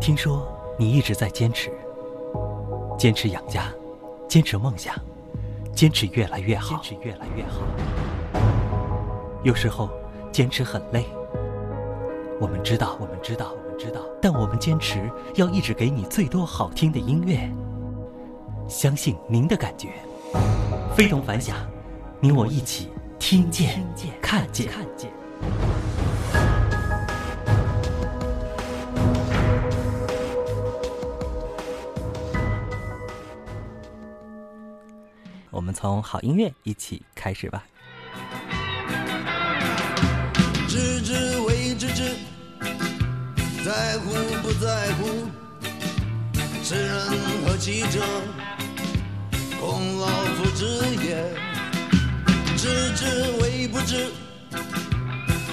听说你一直在坚持，坚持养家，坚持梦想，坚持越来越好，坚持越来越好。有时候坚持很累，我们知道，我们知道，我们知道，但我们坚持要一直给你最多好听的音乐。相信您的感觉，非同凡响，你我一起听见、看见。我们从好音乐一起开始吧。知之为知之，在乎不在乎，知人何其者，孔老夫之也。知之为不知，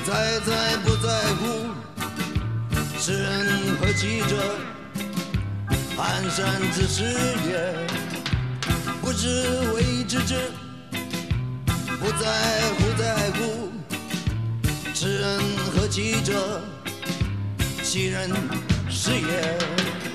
在在不在乎，知人何其者，蹒跚之事也。不知为知之，不在乎在乎。知人何其者？其人是也。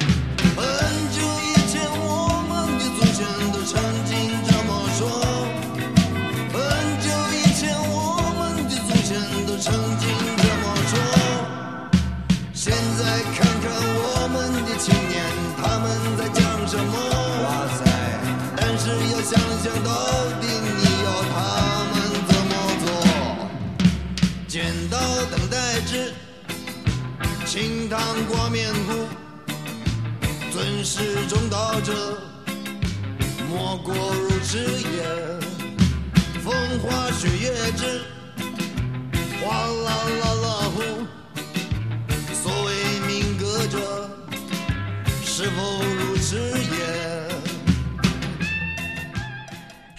清汤挂面糊，尊师重道者，莫过如此也。风花雪月之，哗啦啦啦呼。所谓民歌者，是否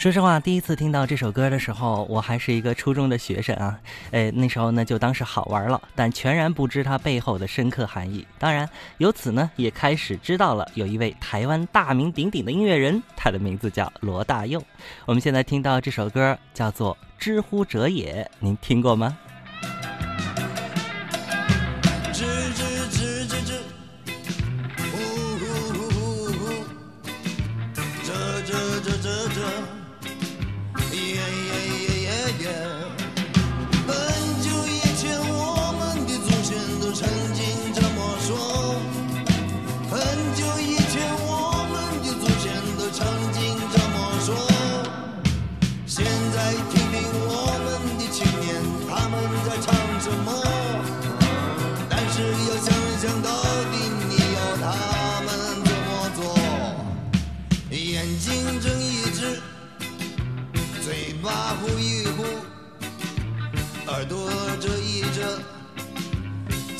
说实话，第一次听到这首歌的时候，我还是一个初中的学生啊，诶，那时候呢就当是好玩了，但全然不知它背后的深刻含义。当然，由此呢也开始知道了有一位台湾大名鼎鼎的音乐人，他的名字叫罗大佑。我们现在听到这首歌叫做《知乎者也》，您听过吗？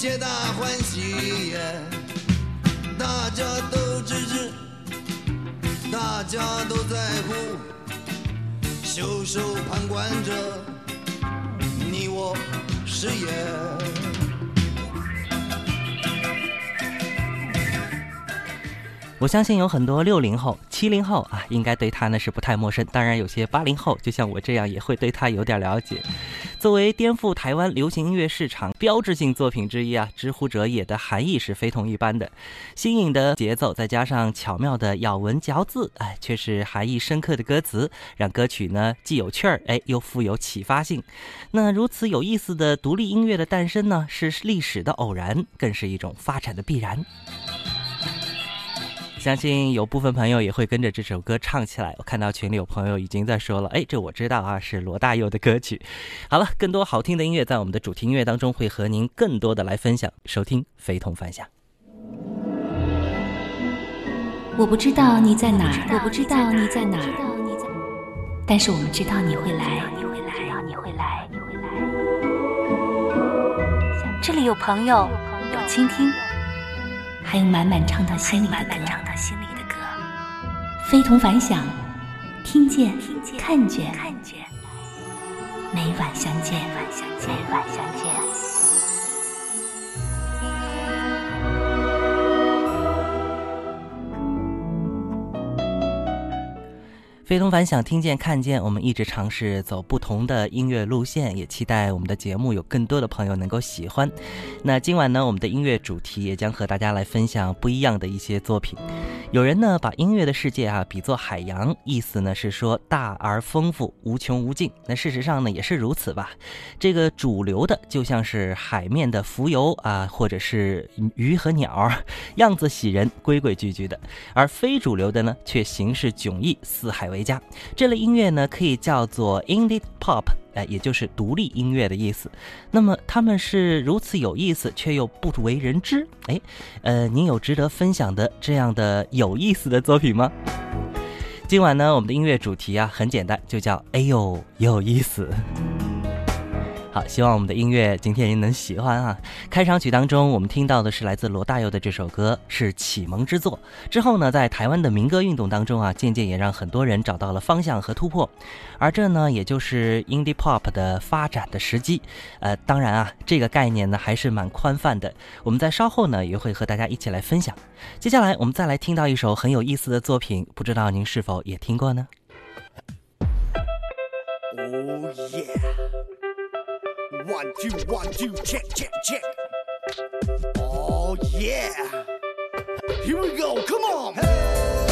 皆大欢喜也。大家都支持，大家都在乎，袖手旁观着，你我是也。我相信有很多六零后、七零后啊，应该对他呢是不太陌生。当然，有些八零后，就像我这样，也会对他有点了解。作为颠覆台湾流行音乐市场标志性作品之一啊，《知乎者也》的含义是非同一般的。新颖的节奏，再加上巧妙的咬文嚼字，哎，却是含义深刻的歌词，让歌曲呢既有趣儿，哎，又富有启发性。那如此有意思的独立音乐的诞生呢，是历史的偶然，更是一种发展的必然。相信有部分朋友也会跟着这首歌唱起来。我看到群里有朋友已经在说了，哎，这我知道啊，是罗大佑的歌曲。好了，更多好听的音乐在我们的主题音乐当中会和您更多的来分享。收听非同凡响。我不知道你在哪儿，我不知道你在哪儿，但是我们知道你会来，你会来，你会来，你会来。这里有朋友，有倾听。还有满满唱到心里的歌，非同凡响，听见，看见，每晚相见，每晚相见。非同凡响，听见看见，我们一直尝试走不同的音乐路线，也期待我们的节目有更多的朋友能够喜欢。那今晚呢，我们的音乐主题也将和大家来分享不一样的一些作品。有人呢把音乐的世界啊比作海洋，意思呢是说大而丰富，无穷无尽。那事实上呢也是如此吧。这个主流的就像是海面的浮游啊，或者是鱼和鸟，样子喜人，规规矩矩的；而非主流的呢，却形式迥异，四海为家。这类音乐呢可以叫做 indie pop。哎，也就是独立音乐的意思。那么他们是如此有意思，却又不为人知。哎，呃，您有值得分享的这样的有意思的作品吗？今晚呢，我们的音乐主题啊很简单，就叫哎呦有意思。好，希望我们的音乐今天您能喜欢啊！开场曲当中，我们听到的是来自罗大佑的这首歌，是启蒙之作。之后呢，在台湾的民歌运动当中啊，渐渐也让很多人找到了方向和突破。而这呢，也就是 indie pop 的发展的时机。呃，当然啊，这个概念呢还是蛮宽泛的。我们在稍后呢也会和大家一起来分享。接下来我们再来听到一首很有意思的作品，不知道您是否也听过呢？Oh yeah. One, two, one, two, check, check, check. Oh, yeah. Here we go, come on. Hey.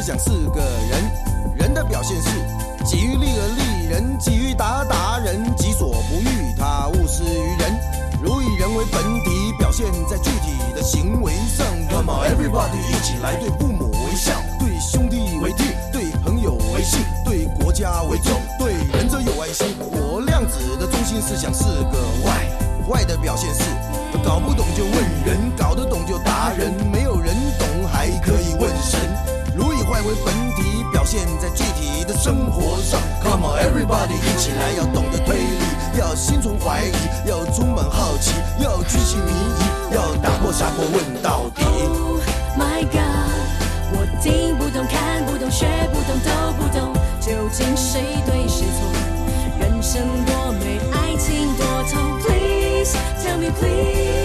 思想是个人，人的表现是己欲立而立人，己欲达达人，己所不欲，他勿施于人。如以人为本体，表现在具体的行为上。Come on everybody，一起来对父母为孝，对兄弟为弟，对朋友为信，对国家为重，对仁者有爱心。我量子的中心思想是个坏，坏的表现是一起来要懂得推理，要心存怀疑，要充满好奇，要居心迷疑，要打破砂锅问到底。Oh my god，我听不懂，看不懂，学不懂，都不懂，究竟谁对谁错？人生多美，爱情多痛。Please tell me please，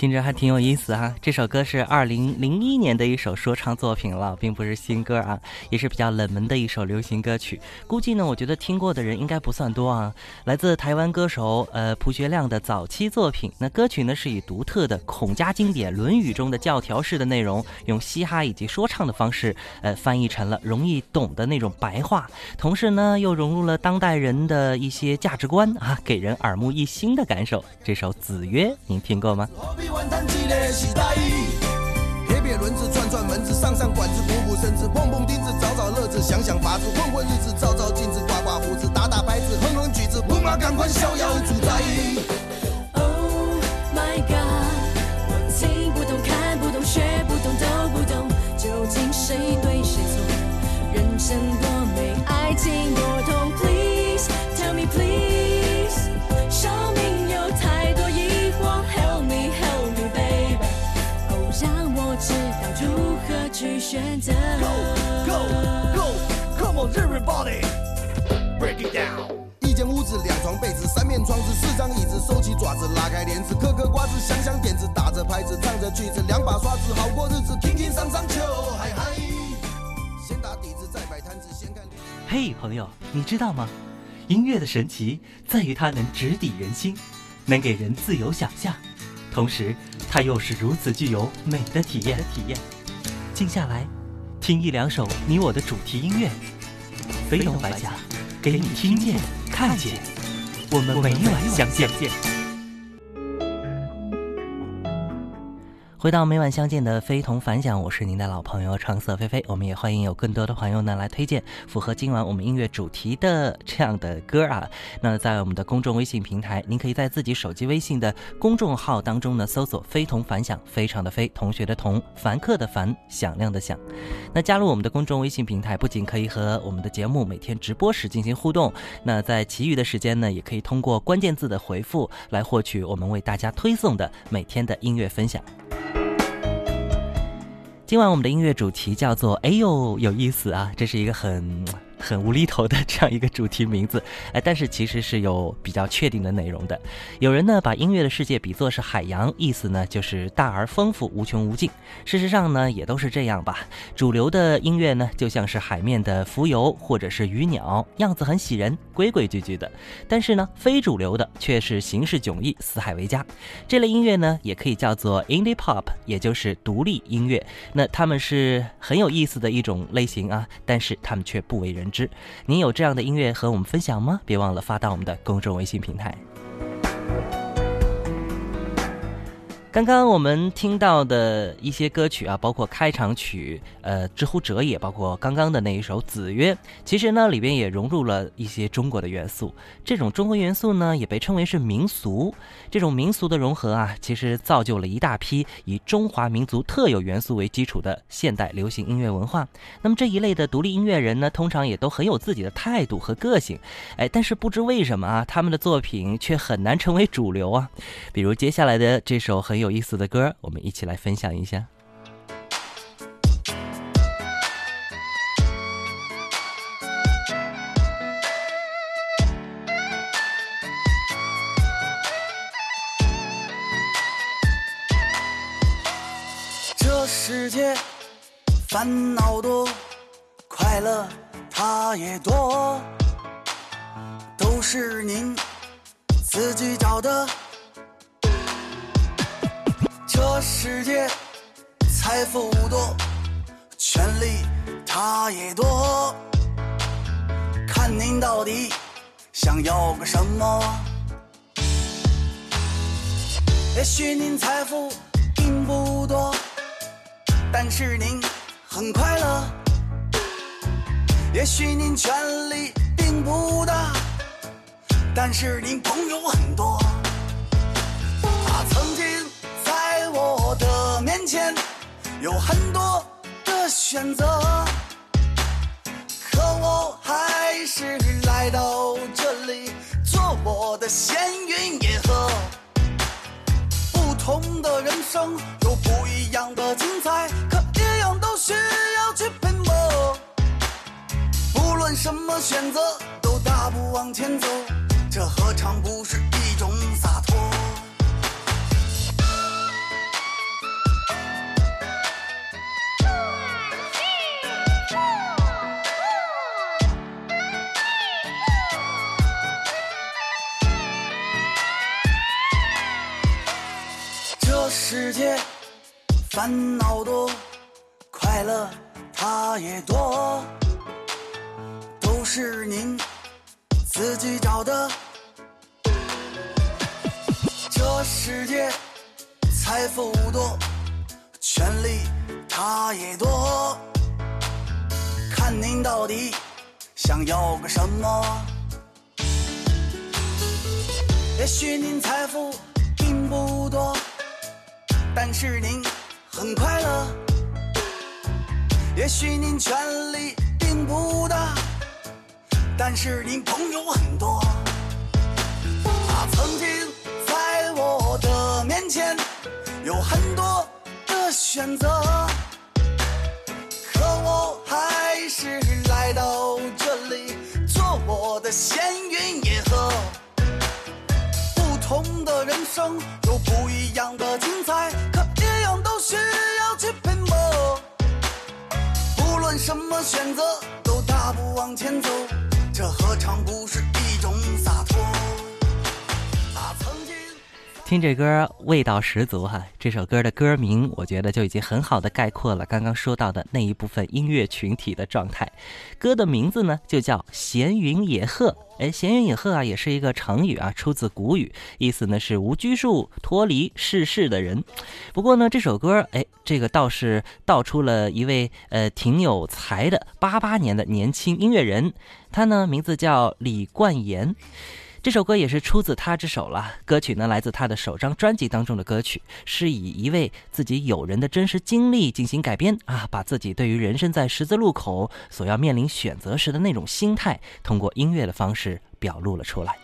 听着还挺有意思哈、这首歌是二零零一年的一首说唱作品了，并不是新歌啊，也是比较冷门的一首流行歌曲。估计呢，我觉得听过的人应该不算多啊。来自台湾歌手呃蒲学亮的早期作品，那歌曲呢是以独特的孔家经典《论语》中的教条式的内容，用嘻哈以及说唱的方式，呃翻译成了容易懂的那种白话，同时呢又融入了当代人的一些价值观啊，给人耳目一新的感受。这首《子曰》，您听过吗？何必万叹气嘞，喜大意。铁撇轮子转转门子，上上管子，补补身子，碰碰钉子，找找乐子，想想法子，混混日子，照照镜子，刮刮胡子，打打拍子，哼哼曲子，不马赶快逍遥自在。Oh my god，我听不懂，看不懂，学不懂，都不懂，究竟谁对谁错？人生多美，爱情 everybody. Break it down. 一间屋子，两床被子，三面窗子，四张椅子，收起爪子，拉开帘子，嗑嗑瓜子，想想点子，打着拍子，唱着曲子，两把刷子，好过日子，轻轻桑桑秋嗨嗨。先打底子，再摆摊子，先看。嘿，朋友，你知道吗？音乐的神奇在于它能直抵人心，能给人自由想象，同时它又是如此具有美的体验。体验，静下来，听一两首你我的主题音乐，飞龙白甲，给你听见、看见。我们每晚相见。回到每晚相见的非同凡响，我是您的老朋友橙色菲菲。我们也欢迎有更多的朋友呢来推荐符合今晚我们音乐主题的这样的歌啊。那在我们的公众微信平台，您可以在自己手机微信的公众号当中呢搜索“非同凡响”，非常的非，同学的同，凡客的凡，响亮的响。那加入我们的公众微信平台，不仅可以和我们的节目每天直播时进行互动，那在其余的时间呢，也可以通过关键字的回复来获取我们为大家推送的每天的音乐分享。今晚我们的音乐主题叫做“哎呦有意思啊”，这是一个很。很无厘头的这样一个主题名字，哎，但是其实是有比较确定的内容的。有人呢把音乐的世界比作是海洋，意思呢就是大而丰富、无穷无尽。事实上呢也都是这样吧。主流的音乐呢就像是海面的浮游或者是鱼鸟，样子很喜人，规规矩矩的。但是呢非主流的却是形式迥异、四海为家。这类音乐呢也可以叫做 indie pop，也就是独立音乐。那他们是很有意思的一种类型啊，但是他们却不为人。之，您有这样的音乐和我们分享吗？别忘了发到我们的公众微信平台。刚刚我们听到的一些歌曲啊，包括开场曲，呃，《知乎者也》，包括刚刚的那一首《子曰》，其实呢，里边也融入了一些中国的元素。这种中国元素呢，也被称为是民俗。这种民俗的融合啊，其实造就了一大批以中华民族特有元素为基础的现代流行音乐文化。那么这一类的独立音乐人呢，通常也都很有自己的态度和个性。哎，但是不知为什么啊，他们的作品却很难成为主流啊。比如接下来的这首很。有意思的歌，我们一起来分享一下。这世界烦恼多，快乐它也多，都是您自己找的。这世界财富多，权力它也多，看您到底想要个什么。也许您财富并不多，但是您很快乐。也许您权力并不大，但是您朋友很多。有很多的选择，可我还是来到这里做我的闲云野鹤。不同的人生有不一样的精彩，可一样都需要去拼搏。不论什么选择，都大步往前走，这何尝不是烦恼多，快乐它也多，都是您自己找的。这世界财富多，权力它也多，看您到底想要个什么。也许您财富并不多。但是您很快乐，也许您权力并不大，但是您朋友很多。他曾经在我的面前有很多的选择，可我还是来到这里做我的闲云野鹤。不同的人生有不一样的精彩。什么选择，都大步往前走，这何尝不是听这歌味道十足哈，这首歌的歌名我觉得就已经很好的概括了刚刚说到的那一部分音乐群体的状态。歌的名字呢就叫闲云野鹤，哎，闲云野鹤啊也是一个成语啊，出自古语，意思呢是无拘束、脱离世事的人。不过呢这首歌，哎，这个倒是道出了一位呃挺有才的八八年的年轻音乐人，他呢名字叫李冠言。这首歌也是出自他之手了。歌曲呢，来自他的首张专辑当中的歌曲，是以一位自己友人的真实经历进行改编啊，把自己对于人生在十字路口所要面临选择时的那种心态，通过音乐的方式表露了出来。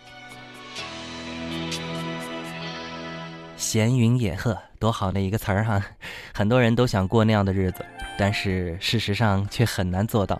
闲云野鹤，多好的一个词儿哈！很多人都想过那样的日子，但是事实上却很难做到。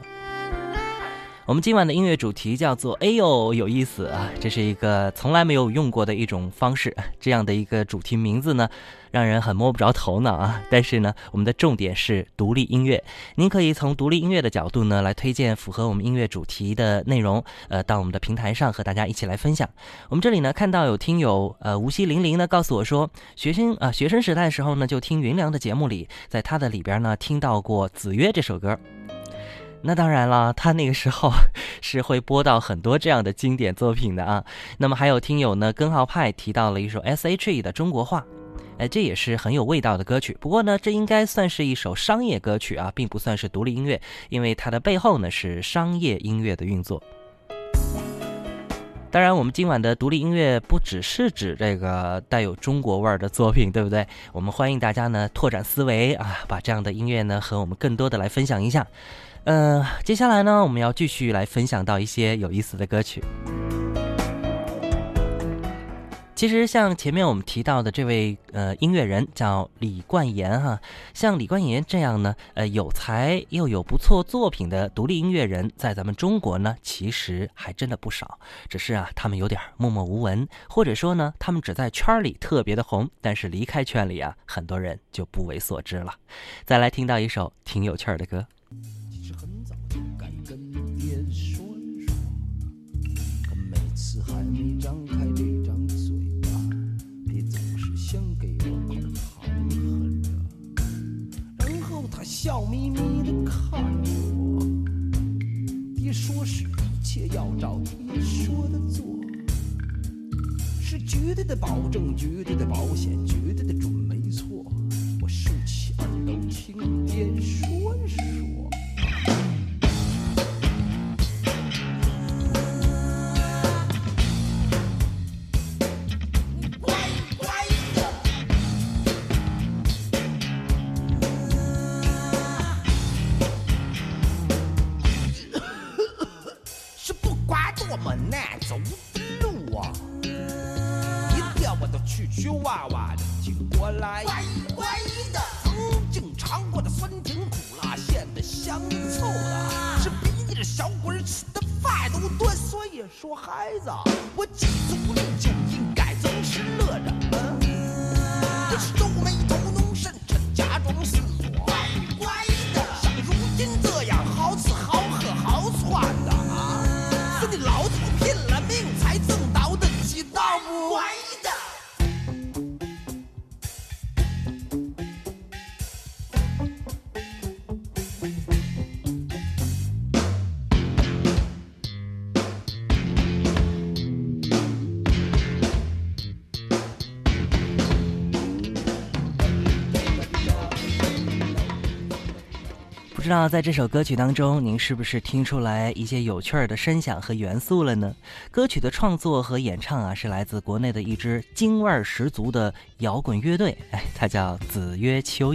我们今晚的音乐主题叫做“哎呦有意思啊”，这是一个从来没有用过的一种方式。这样的一个主题名字呢，让人很摸不着头脑啊。但是呢，我们的重点是独立音乐。您可以从独立音乐的角度呢，来推荐符合我们音乐主题的内容，呃，到我们的平台上和大家一起来分享。我们这里呢，看到有听友呃无锡零零呢告诉我说，学生啊学生时代的时候呢，就听云良的节目里，在他的里边呢听到过《子曰》这首歌。那当然了，他那个时候 是会播到很多这样的经典作品的啊。那么还有听友呢，根号派提到了一首 S.H.E 的《中国话》，哎，这也是很有味道的歌曲。不过呢，这应该算是一首商业歌曲啊，并不算是独立音乐，因为它的背后呢是商业音乐的运作。当然，我们今晚的独立音乐不只是指这个带有中国味儿的作品，对不对？我们欢迎大家呢拓展思维啊，把这样的音乐呢和我们更多的来分享一下。嗯，接下来呢，我们要继续来分享到一些有意思的歌曲。其实像前面我们提到的这位呃音乐人叫李冠言哈，像李冠言这样呢，呃有才又有不错作品的独立音乐人，在咱们中国呢，其实还真的不少。只是啊，他们有点默默无闻，或者说呢，他们只在圈里特别的红，但是离开圈里啊，很多人就不为所知了。再来听到一首挺有趣儿的歌。笑眯眯的看着我，爹说是一切要照爹说的做，是绝对的保证，绝对的保险，绝对的准没错。我竖起耳朵听爹说说。知道在这首歌曲当中，您是不是听出来一些有趣儿的声响和元素了呢？歌曲的创作和演唱啊，是来自国内的一支京味儿十足的摇滚乐队，哎，它叫子曰秋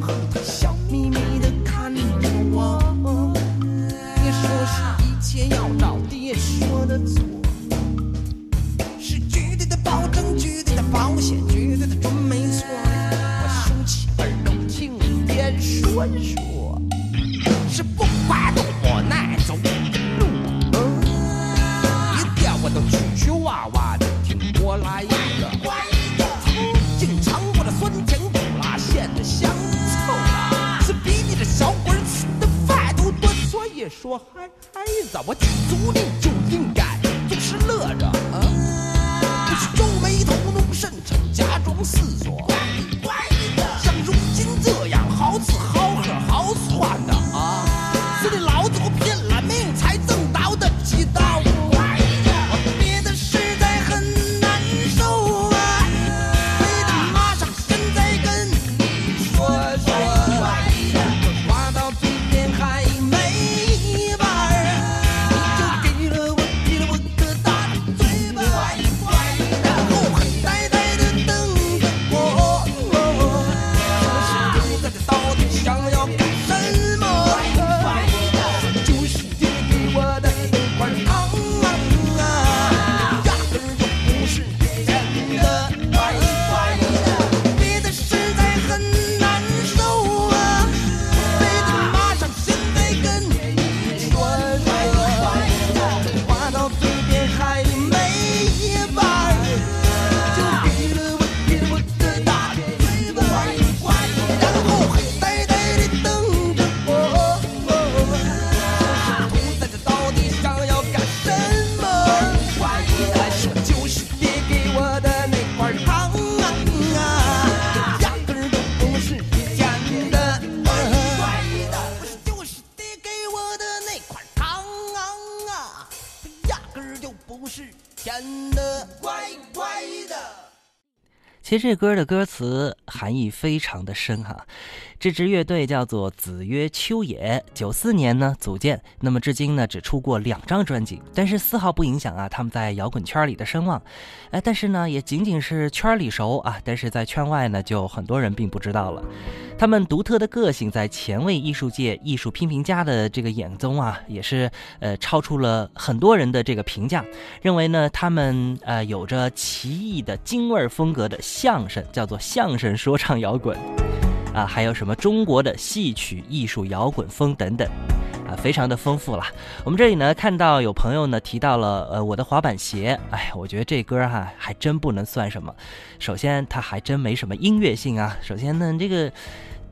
他笑眯眯地看着我，别说是一切要找爹说的。其实这歌的歌词含义非常的深哈。这支乐队叫做子曰秋野，九四年呢组建，那么至今呢只出过两张专辑，但是丝毫不影响啊他们在摇滚圈里的声望。哎，但是呢也仅仅是圈里熟啊，但是在圈外呢就很多人并不知道了。他们独特的个性在前卫艺术界艺术批评家的这个眼中啊，也是呃超出了很多人的这个评价，认为呢他们呃有着奇异的京味风格的相声，叫做相声说唱摇滚。啊，还有什么中国的戏曲艺术摇滚风等等，啊，非常的丰富了。我们这里呢看到有朋友呢提到了呃我的滑板鞋，哎，我觉得这歌哈、还真不能算什么。首先它还真没什么音乐性啊，首先呢这个。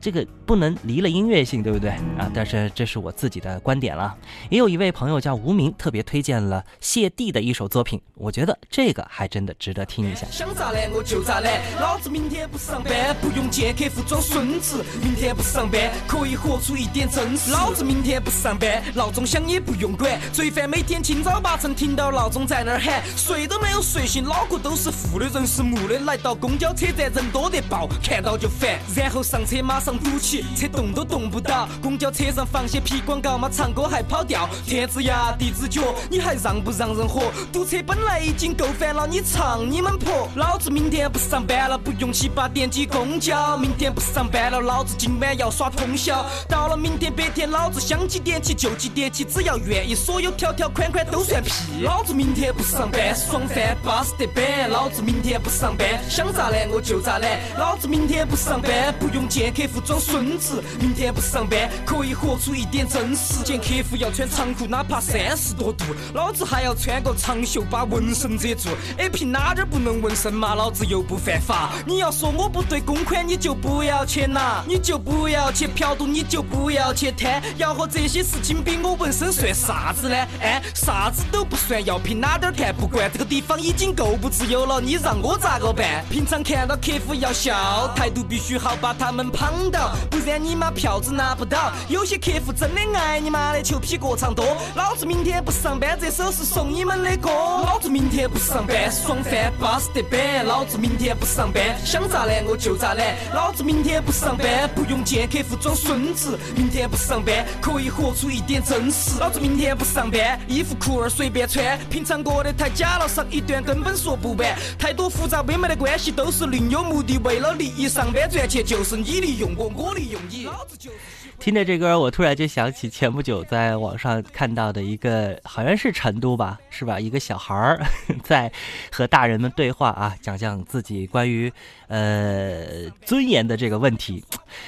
这个不能离了音乐性，对不对啊？但是这是我自己的观点了。也有一位朋友叫无名，特别推荐了谢帝的一首作品，我觉得这个还真的值得听一下。想咋懒我就咋懒，老子明天不上班，不用见客户装孙子。明天不上班，可以活出一点真实。老子明天不上班，闹钟响也不用管。罪犯每天清早八晨听到闹钟在那儿喊，睡都没有睡醒，脑壳都是负的，人是木的。来到公交车站人多得爆，看到就烦，然后上车马上堵起，车动都动不到。公交车上放些屁广告嘛，唱歌还跑调。天之涯，地之角，你还让不让人活？堵车本来已经够烦了，你唱你们婆！老子明天不上班了，不用七八点挤公交。明天不上班了，老子今晚要耍通宵。到了明天白天，老子想几点起就几点起，只要愿意，所有条条款款都算屁。老子明天不上班，爽翻巴适得板。老子明天不上班，想咋懒我就咋懒。老子明天不上班，不用见客户装孙子。明天不上班，可以活出一点真实。见客户要穿长裤，哪怕三十多度，老子还要穿个长袖把纹身遮住。哎，凭哪点不能纹身嘛？老子又不犯法。你要说我不对公款，你就不要去拿，你就不要去嫖赌，你就不要去贪。要和这些事情比，我纹身算啥子呢？哎，啥子都不算，要凭哪点看不惯？这个地方已经够不自由了，你让我咋个办？平常看到客户要笑，态度必须好，把他们捧到，不然你妈票子拿不到。有些客户真的爱你妈的，求批过场多。老子明天不上班，这首是送你们的歌。老子明天不上班，爽翻巴适得板。老子明天不上班，想咋懒我就咋懒。老子明天不上班，不用见客户装孙子。明天不上班，可以活出一点真实。老子明天不上班，衣服裤儿随便穿，平常过得太假了，上一段根本说不完。太多复杂微妙的关系都是另有目的，为了利益上班赚钱，就是你的用我，我利用你。老子就是。听着这歌，我突然就想起前不久在网上看到的一个，好像是成都吧，是吧？一个小孩儿 在和大人们对话啊，讲讲自己关于呃尊严的这个问题。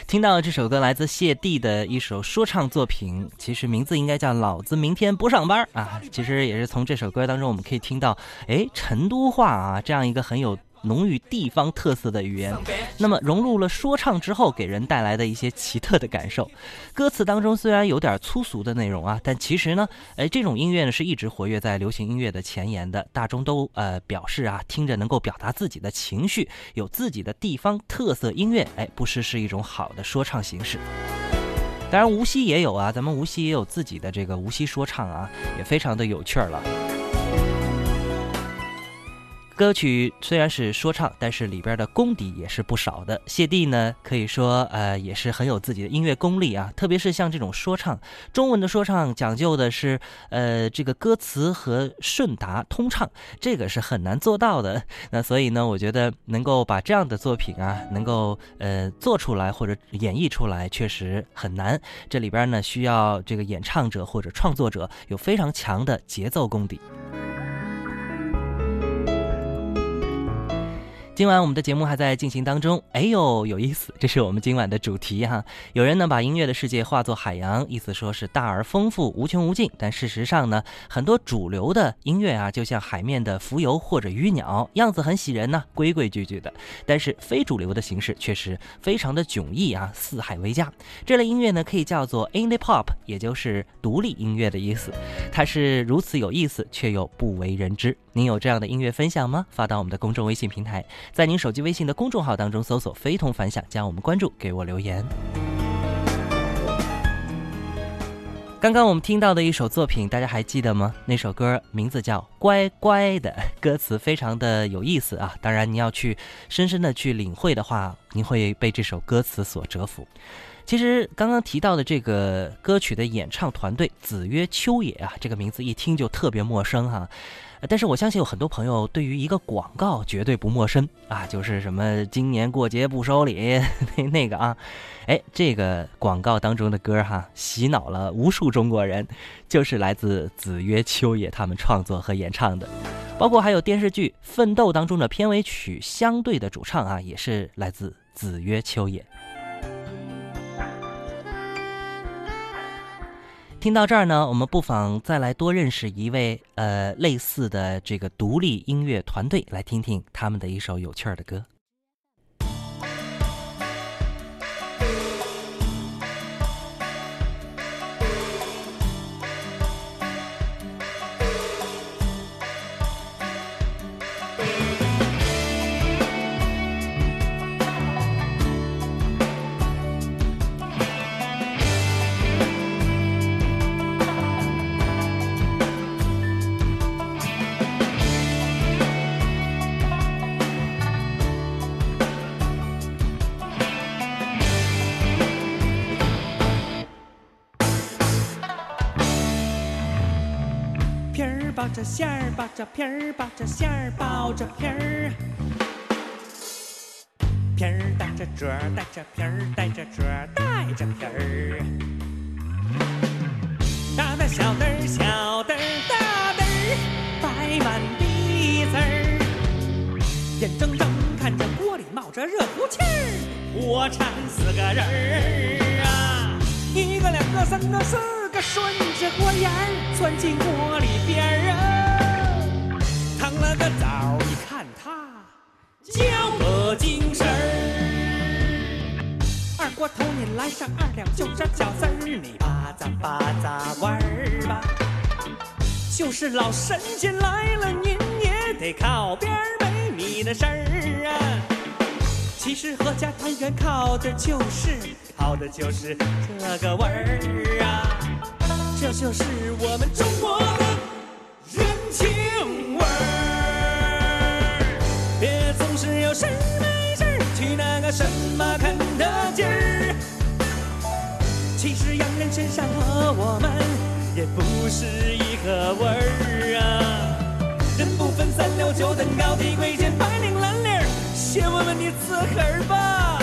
听到这首歌来自谢帝的一首说唱作品，其实名字应该叫《老子明天不上班》啊。其实也是从这首歌当中，我们可以听到，哎，成都话啊这样一个很有。浓郁地方特色的语言。那么融入了说唱之后，给人带来的一些奇特的感受。歌词当中虽然有点粗俗的内容啊，但其实呢，哎，这种音乐呢是一直活跃在流行音乐的前沿的。大众都呃表示啊，听着能够表达自己的情绪，有自己的地方特色音乐，哎，不失是一种好的说唱形式。当然，无锡也有啊，咱们无锡也有自己的这个无锡说唱啊，也非常的有趣儿了。歌曲虽然是说唱，但是里边的功底也是不少的。谢帝呢，可以说呃也是很有自己的音乐功力啊。特别是像这种说唱，中文的说唱讲究的是呃这个歌词和顺达通畅，这个是很难做到的。那所以呢，我觉得能够把这样的作品啊，能够呃做出来或者演绎出来，确实很难。这里边呢，需要这个演唱者或者创作者有非常强的节奏功底。今晚我们的节目还在进行当中，哎呦，有意思！这是我们今晚的主题哈。有人呢把音乐的世界化作海洋，意思说是大而丰富、无穷无尽。但事实上呢，很多主流的音乐啊，就像海面的浮游或者鱼鸟，样子很喜人呢，规规矩矩的。但是非主流的形式确实非常的迥异啊，四海为家。这类音乐呢，可以叫做 indie pop，也就是独立音乐的意思。它是如此有意思，却又不为人知。您有这样的音乐分享吗？发到我们的公众微信平台，在您手机微信的公众号当中搜索“非同凡响”，将我们关注，给我留言。刚刚我们听到的一首作品，大家还记得吗？那首歌名字叫《乖乖的》，歌词非常的有意思啊。当然，您要去深深的去领会的话，您会被这首歌词所折服。其实刚刚提到的这个歌曲的演唱团队子曰秋野啊，这个名字一听就特别陌生哈。但是我相信有很多朋友对于一个广告绝对不陌生啊，就是什么今年过节不收礼 那那个啊，哎，这个广告当中的歌哈，洗脑了无数中国人，就是来自子曰秋野他们创作和演唱的，包括还有电视剧《奋斗》当中的片尾曲《相对》的主唱啊，也是来自子曰秋野。听到这儿呢，我们不妨再来多认识一位呃类似的这个独立音乐团队，来听听他们的一首有趣儿的歌。皮儿，包着馅儿，包着皮儿。皮儿带着褶儿，带着皮儿，带着褶儿，带着皮儿。大的小的，小的，大的，摆满地子儿。眼睁睁看着锅里冒着热乎气儿，我馋死个人儿啊！一个两个三个四个，顺着锅沿儿钻进锅里边儿啊！了个枣，你看他叫个精神儿。二锅头你来上二两，就这饺子儿，你吧嗒吧嗒玩儿吧。就是老神仙来了，您也得靠边儿没你的事儿啊。其实合家团圆靠的就是靠的就是这个味儿啊，这就是我们中国的人情味儿。有事没事去那个什么肯德基儿。其实洋人身上和我们也不是一个味儿啊。人不分三六九等高低贵贱白领蓝领儿，先问问你自个儿吧。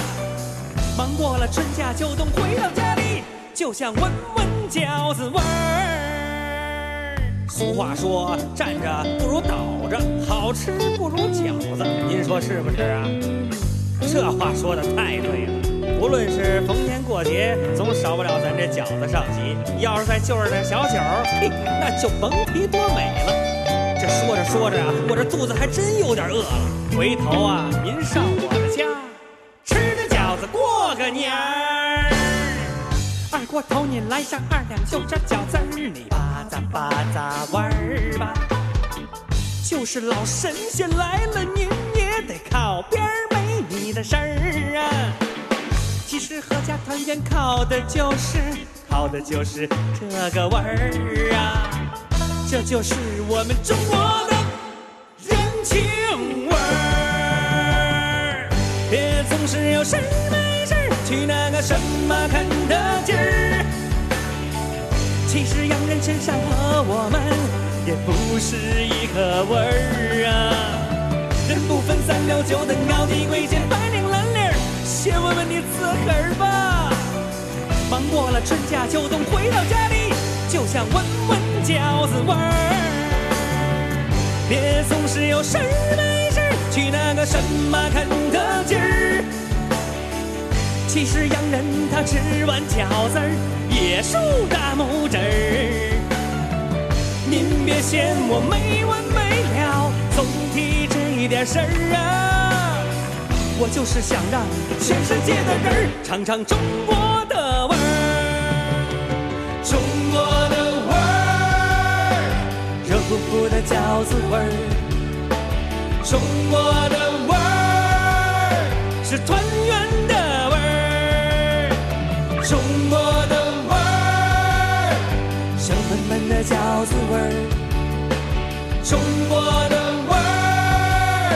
忙过了春夏秋冬，回到家里就想闻闻饺子味儿。俗话说，站着不如倒着，好吃不如饺子，您说是不是啊？这话说的太对了。无论是逢年过节，总少不了咱这饺子上席。要是再就着点小酒，嘿，那就甭提多美了。这说着说着啊，我这肚子还真有点饿了。回头啊，您上我的家，吃个饺子过个年儿。二锅头你来上二两就这饺子儿，你咋吧咋玩儿吧。就是老神仙来了，您也得靠边儿，没你的事儿啊。其实合家团圆靠的就是靠的就是这个味儿啊，这就是我们中国的人情味儿。别总是有事儿没事儿去那个什么肯德基儿。其实洋人身上和我们也不是一个味儿啊。人不分三六九等高低贵贱白领蓝领儿，先问问你自个儿吧。忙过了春夏秋冬，回到家里就想闻闻饺子味儿。别总是有事儿没事儿去那个什么肯德基儿。其实洋人他吃完饺子儿别竖大拇指儿。您别嫌我没完没了，总提这点事儿啊。我就是想让全世界的人尝尝中国的味儿，中国的味儿，热乎乎的饺子味儿，中国的味儿是团圆的味儿，中国饺子味儿，中国的味儿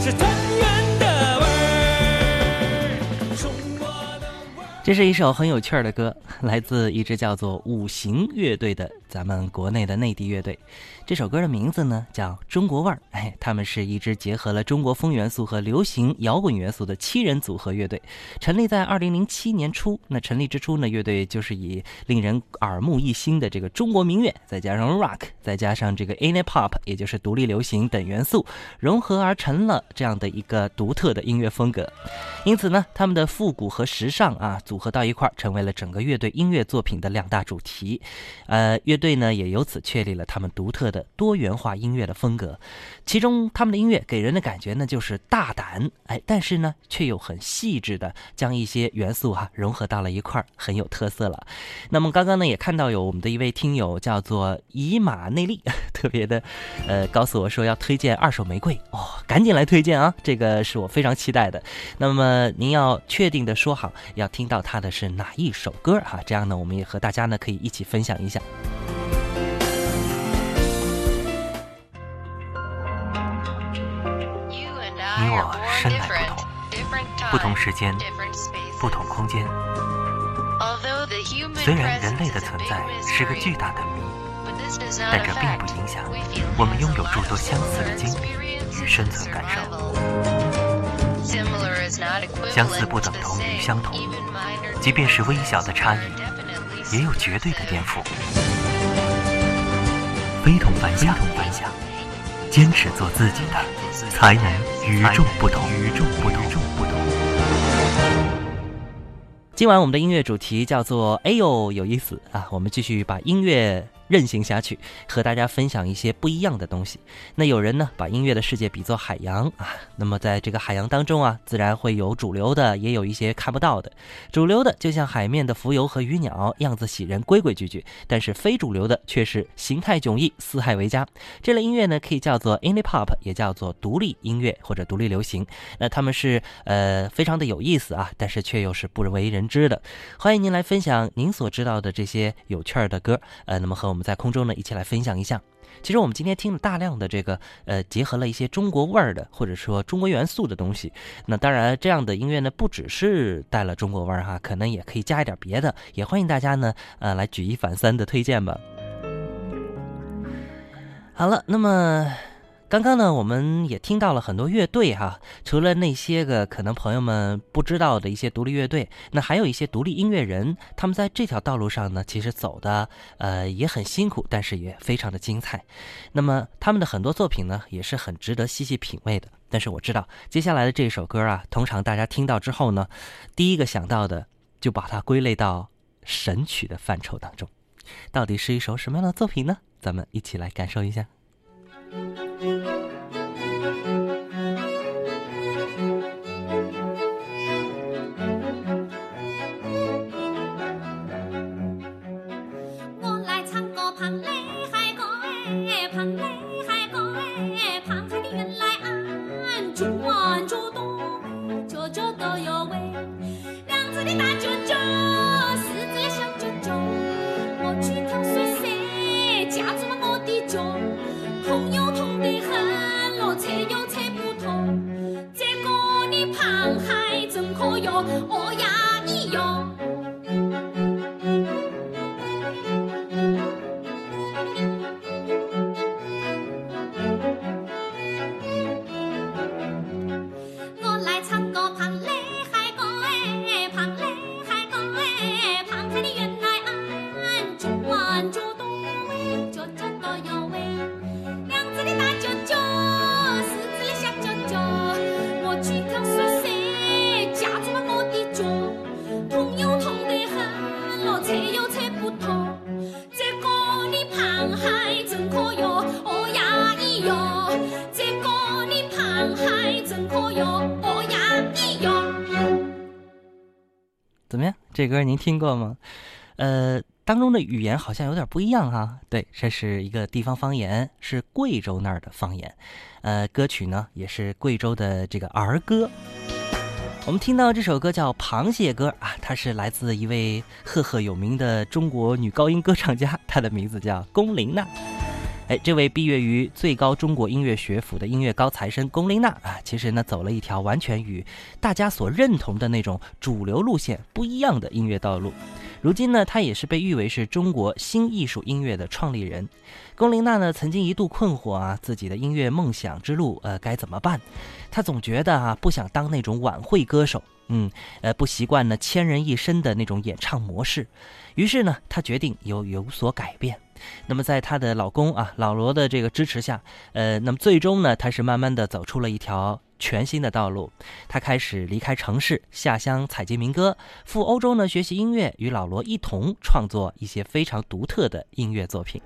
是团圆的味儿，中国的味儿。这是一首很有趣儿的歌，来自一支叫做五行乐队的咱们国内的内地乐队。这首歌的名字呢叫《中国味儿》，哎，他们是一支结合了中国风元素和流行摇滚元素的七人组合乐队，成立在二零零七年初。那成立之初呢，乐队就是以令人耳目一新的这个中国民乐，再加上 rock，再加上这个 indie pop，也就是独立流行等元素融合而成了这样的一个独特的音乐风格。因此呢，他们的复古和时尚啊组合到一块儿，成为了整个乐队音乐作品的两大主题。呃，乐队呢也由此确立了他们独特的多元化音乐的风格。其中，他们的音乐给人的感觉呢就是大胆，哎，但是呢却又很细致的将一些元素哈、融合到了一块儿，很有特色了。那么刚刚呢也看到有我们的一位听友叫做以马内利，特别的，呃，告诉我说要推荐二手玫瑰哦，赶紧来推荐啊！这个是我非常期待的。那么您要确定的说好要听到他的是哪一首歌哈、这样呢我们也和大家呢可以一起分享一下。你我生来不同，不同时间，不同空间。虽然人类的存在是个巨大的谜，但这并不影响我们拥有诸多相似的经历与生存感受。相似不等同于相同，即便是微小的差异，也有绝对的颠覆。非同凡响，非同凡响，坚持做自己的，才能与众不同。与众不同，与众不同。今晚我们的音乐主题叫做“哎呦有意思”啊，我们继续把音乐任行下去，和大家分享一些不一样的东西。那有人呢把音乐的世界比作海洋啊，那么在这个海洋当中啊，自然会有主流的，也有一些看不到的。主流的就像海面的浮游和鱼鸟，样子喜人，规规矩矩；但是非主流的却是形态迥异，四海为家。这类音乐呢，可以叫做 indie pop，也叫做独立音乐或者独立流行。那他们是呃非常的有意思啊，但是却又是不为人知的。欢迎您来分享您所知道的这些有趣儿的歌，呃，那么和我们我们在空中呢一起来分享一下。其实我们今天听了大量的这个呃，结合了一些中国味儿的或者说中国元素的东西。那当然，这样的音乐呢，不只是带了中国味儿哈，可能也可以加一点别的。也欢迎大家呢，呃，来举一反三的推荐吧。好了，那么刚刚呢，我们也听到了很多乐队哈，除了那些个可能朋友们不知道的一些独立乐队，那还有一些独立音乐人，他们在这条道路上呢，其实走的呃也很辛苦，但是也非常的精彩。那么他们的很多作品呢，也是很值得细细品味的。但是我知道接下来的这首歌啊，通常大家听到之后呢，第一个想到的就把它归类到神曲的范畴当中。到底是一首什么样的作品呢？咱们一起来感受一下。这歌您听过吗？呃，当中的语言好像有点不一样哈。对，这是一个地方方言，是贵州那儿的方言。呃，歌曲呢也是贵州的这个儿歌。我们听到这首歌叫《螃蟹歌》啊，它是来自一位赫赫有名的中国女高音歌唱家，她的名字叫龚琳娜。哎，这位毕业于最高中国音乐学府的音乐高材生龚琳娜啊，其实呢走了一条完全与大家所认同的那种主流路线不一样的音乐道路。如今呢，她也是被誉为是中国新艺术音乐的创立人。龚琳娜呢，曾经一度困惑啊，自己的音乐梦想之路，呃，该怎么办？她总觉得啊，不想当那种晚会歌手，嗯，呃，不习惯呢千人一身的那种演唱模式。于是呢，她决定有有所改变。那么，在她的老公啊老罗的这个支持下，呃，那么最终呢，她是慢慢的走出了一条全新的道路。她开始离开城市，下乡采集民歌，赴欧洲呢学习音乐，与老罗一同创作一些非常独特的音乐作品。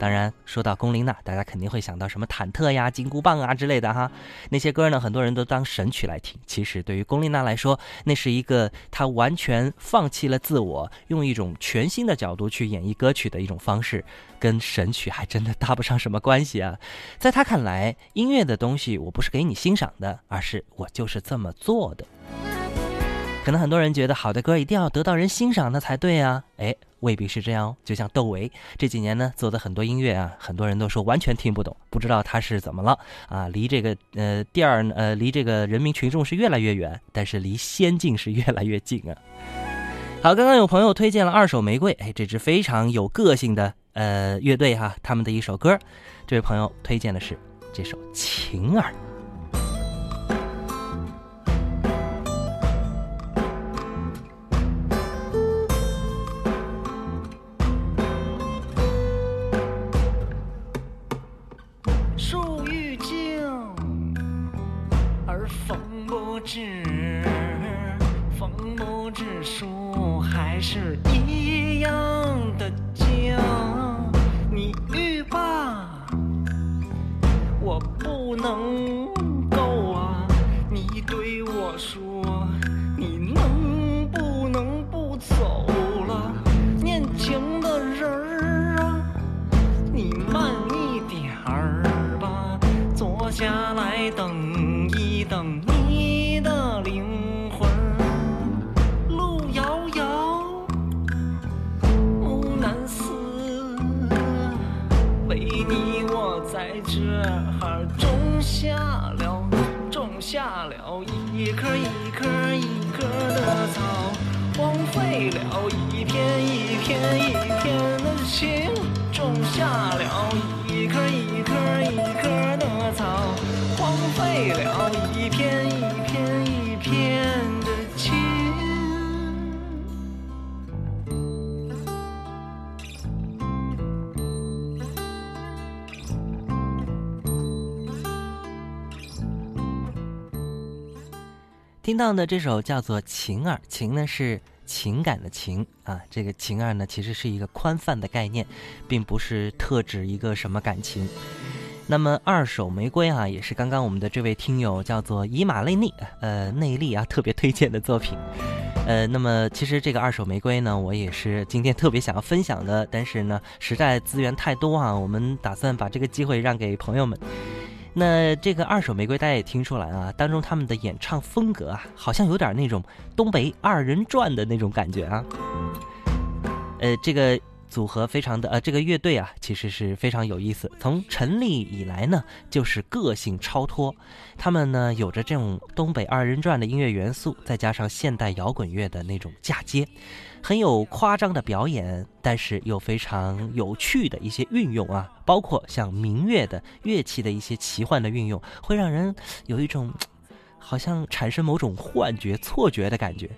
当然，说到龚琳娜，大家肯定会想到什么忐忑呀、金箍棒啊之类的哈。那些歌呢，很多人都当神曲来听。其实对于龚琳娜来说，那是一个她完全放弃了自我，用一种全新的角度去演绎歌曲的一种方式，跟神曲还真的搭不上什么关系啊。在她看来，音乐的东西我不是给你欣赏的，而是我就是这么做的。可能很多人觉得好的歌一定要得到人欣赏的才对啊，哎，未必是这样哦。就像窦唯这几年呢做的很多音乐啊，很多人都说完全听不懂，不知道他是怎么了啊，离这个呃第二呃离这个人民群众是越来越远，但是离仙境是越来越近啊。好，刚刚有朋友推荐了二手玫瑰，哎，这支非常有个性的呃乐队哈，他们的一首歌，这位朋友推荐的是这首《晴儿》。是听到的这首叫做《情儿》，情呢是情感的情啊，这个情儿呢其实是一个宽泛的概念，并不是特指一个什么感情。那么二手玫瑰啊，也是刚刚我们的这位听友叫做以马内利呃内利啊特别推荐的作品。呃，那么其实这个二手玫瑰呢，我也是今天特别想要分享的，但是呢，实在资源太多啊，我们打算把这个机会让给朋友们。那这个二手玫瑰，大家也听出来啊，当中他们的演唱风格啊，好像有点那种东北二人转的那种感觉啊。呃，这个组合非常的呃，这个乐队啊，其实是非常有意思。从成立以来呢，就是个性超脱。他们呢，有着这种东北二人转的音乐元素，再加上现代摇滚乐的那种嫁接，很有夸张的表演，但是又非常有趣的一些运用啊，包括像民乐的乐器的一些奇幻的运用，会让人有一种好像产生某种幻觉、错觉的感觉。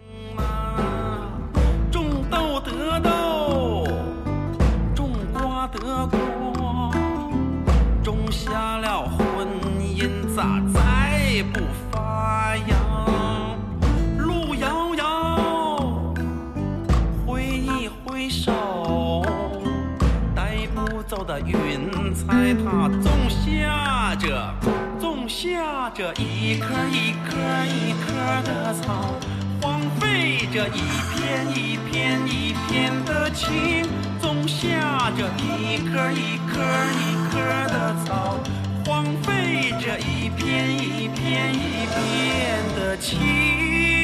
云彩它总下着，种下着一颗一颗一颗的草。荒废着一片一片一片的情，种下着一颗一颗一颗的草，荒废着一片一片一片的情。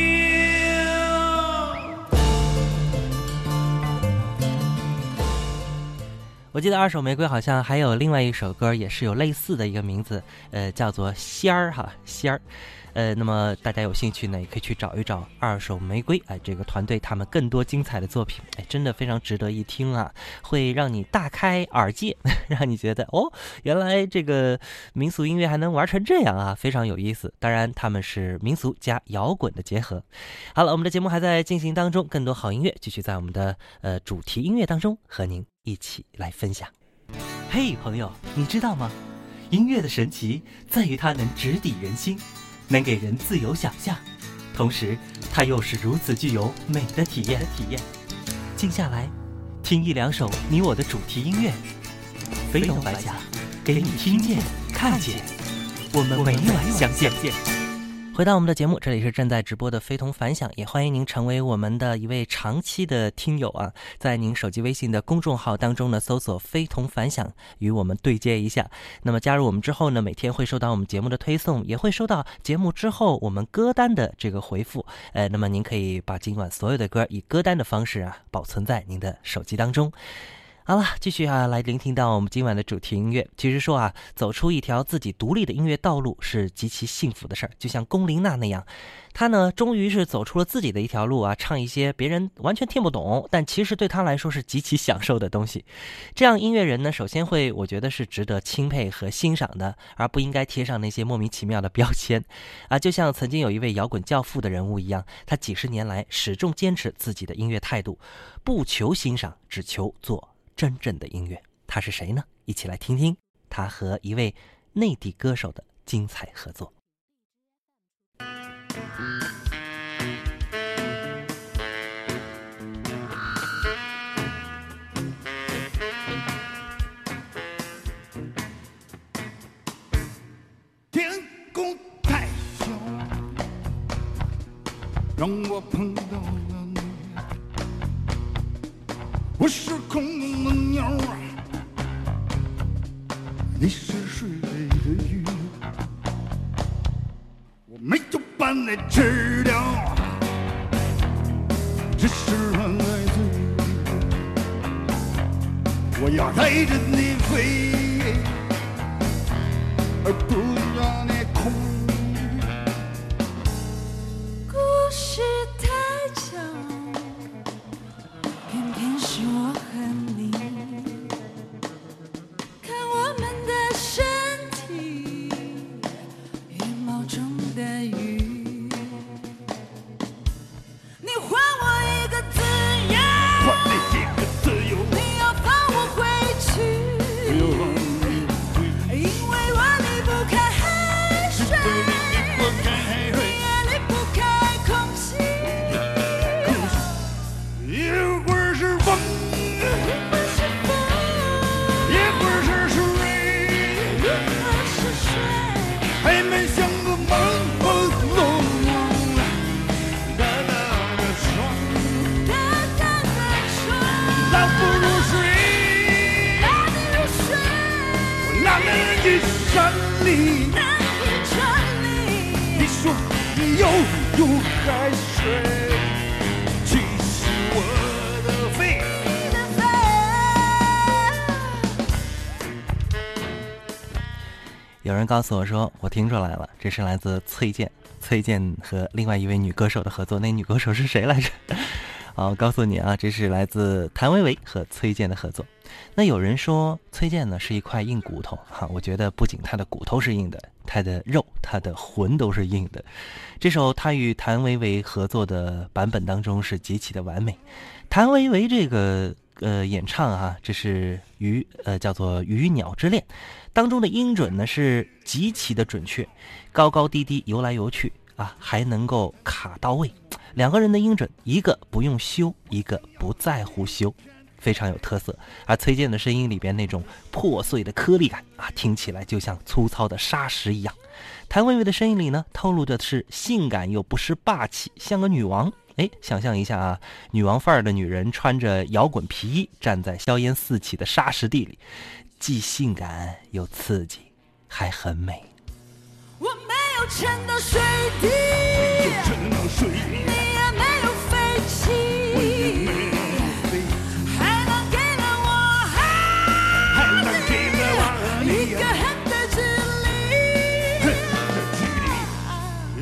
我记得二手玫瑰好像还有另外一首歌，也是有类似的一个名字，呃，叫做仙儿哈仙儿。呃，那么大家有兴趣呢，也可以去找一找二手玫瑰，哎，这个团队他们更多精彩的作品，哎，真的非常值得一听啊，会让你大开耳界，让你觉得哦，原来这个民俗音乐还能玩成这样啊，非常有意思。当然，他们是民俗加摇滚的结合。好了，我们的节目还在进行当中，更多好音乐继续在我们的呃主题音乐当中和您一起来分享。嘿，朋友，你知道吗？音乐的神奇在于它能直抵人心。能给人自由想象，同时它又是如此具有美的体验。体验，静下来，听一两首你我的主题音乐，飞龙白甲，给你听见、看见，我们每晚相见。回到我们的节目，这里是正在直播的非同凡响，也欢迎您成为我们的一位长期的听友啊！在您手机微信的公众号当中呢，搜索“非同凡响”，与我们对接一下。那么加入我们之后呢，每天会收到我们节目的推送，也会收到节目之后我们歌单的这个回复。呃，那么您可以把今晚所有的歌以歌单的方式啊，保存在您的手机当中。好了，继续啊，来聆听到我们今晚的主题音乐。其实说啊，走出一条自己独立的音乐道路是极其幸福的事儿。就像龚琳娜那样，她呢，终于是走出了自己的一条路啊，唱一些别人完全听不懂，但其实对她来说是极其享受的东西。这样音乐人呢，首先会，我觉得是值得钦佩和欣赏的，而不应该贴上那些莫名其妙的标签啊。就像曾经有一位摇滚教父的人物一样，他几十年来始终坚持自己的音乐态度，不求欣赏，只求做。真正的音乐，他是谁呢？一起来听听他和一位内地歌手的精彩合作。天空太小，让我碰到了。我是空中的鸟儿，你是水里的鱼，我没有把你吃掉，只是让爱自由。我要带着你飞，而不让你告诉我说，我听出来了，这是来自崔健，崔健和另外一位女歌手的合作。那女歌手是谁来着？好，告诉你啊，这是来自谭维维和崔健的合作。那有人说崔健呢是一块硬骨头哈，我觉得不仅他的骨头是硬的，他的肉、他的魂都是硬的。这首他与谭维维合作的版本当中是极其的完美。谭维维这个 呃演唱啊，这是鱼呃叫做《鱼鸟之恋》当中的音准呢是极其的准确，高高低低游来游去啊，还能够卡到位。两个人的音准，一个不用修，一个不在乎修。非常有特色，而崔健的声音里边那种破碎的颗粒感啊，听起来就像粗糙的砂石一样。谭维维的声音里呢，透露的是性感又不失霸气，像个女王。哎，想象一下啊，女王范儿的女人穿着摇滚皮衣，站在硝烟四起的沙石地里，既性感又刺激，还很美。我没有沉到水底，你也没有飞起。一个很的距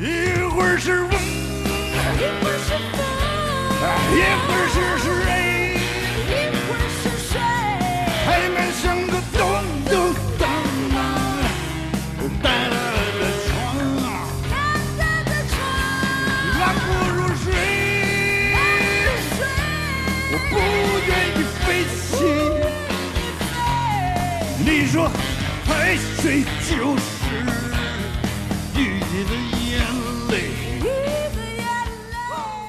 离，一会儿是风，一会儿是风，一会是谁，海面像个咚咚咚啊，大大的床啊，大大的床，拉不入水，我不愿意飞起。你说海水就是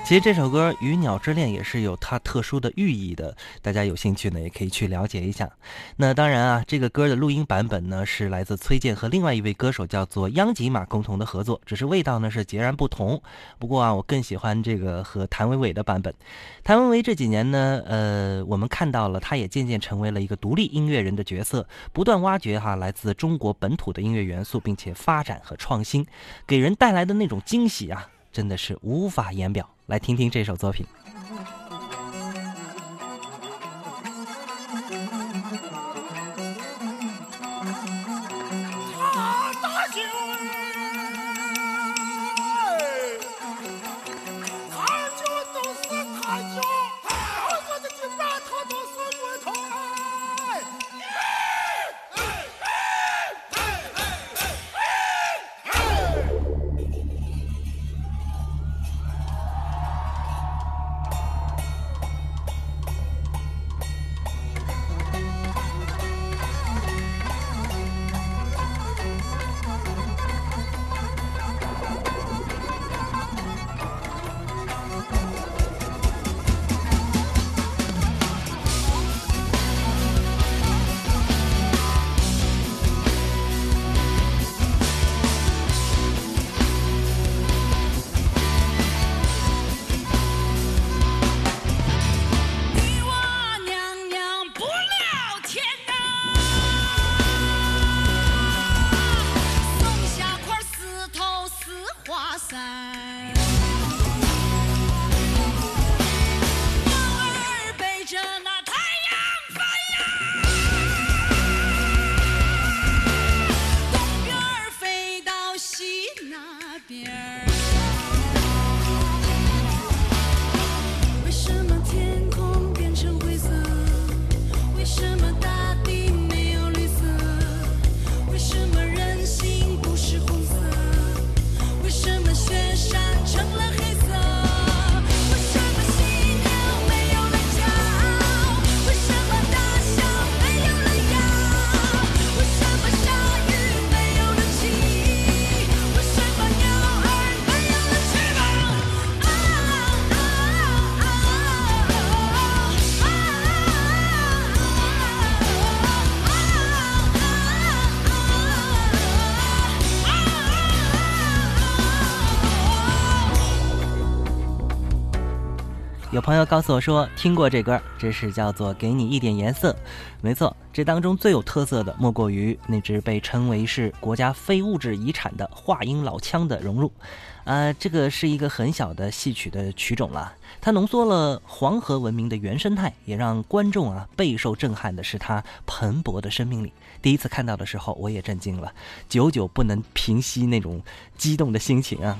其实这首歌《鱼鸟之恋》也是有它特殊的寓意的，大家有兴趣呢也可以去了解一下。那当然啊，这个歌的录音版本呢是来自崔健和另外一位歌手叫做央吉玛共同的合作，只是味道呢是截然不同。不过啊，我更喜欢这个和谭维维的版本。谭维维这几年呢，呃，我们看到了他也渐渐成为了一个独立音乐人的角色，不断挖掘哈来自中国本土的音乐元素，并且发展和创新，给人带来的那种惊喜啊，真的是无法言表。来听听这首作品。哇塞友告诉我说听过这歌，这是叫做《给你一点颜色》。没错，这当中最有特色的莫过于那只被称为是国家非物质遗产的话音老腔的融入。啊，这个是一个很小的戏曲的曲种了，它浓缩了黄河文明的原生态，也让观众啊备受震撼的是它蓬勃的生命力。第一次看到的时候，我也震惊了，久久不能平息那种激动的心情啊。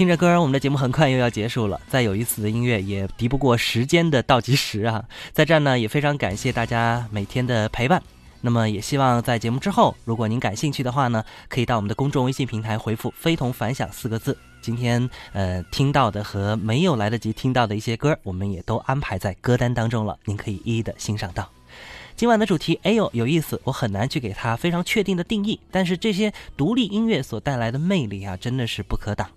听着歌，我们的节目很快又要结束了。再有意思的音乐也敌不过时间的倒计时啊！在这儿呢，也非常感谢大家每天的陪伴。那么也希望在节目之后，如果您感兴趣的话呢，可以到我们的公众微信平台回复“非同凡响”四个字。今天呃听到的和没有来得及听到的一些歌，我们也都安排在歌单当中了，您可以一一的欣赏到。今晚的主题，哎呦有意思，我很难去给它非常确定的定义，但是这些独立音乐所带来的魅力啊，真的是不可挡。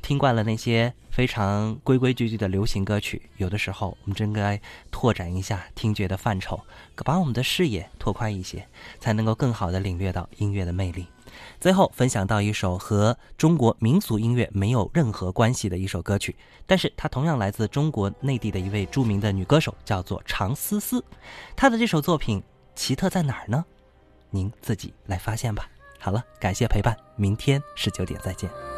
听惯了那些非常规规矩矩的流行歌曲，有的时候我们真该拓展一下听觉的范畴，把我们的视野拓宽一些，才能够更好的领略到音乐的魅力。最后分享到一首和中国民族音乐没有任何关系的一首歌曲，但是它同样来自中国内地的一位著名的女歌手，叫做常思思。她的这首作品奇特在哪儿呢？您自己来发现吧。好了，感谢陪伴，明天十九点再见。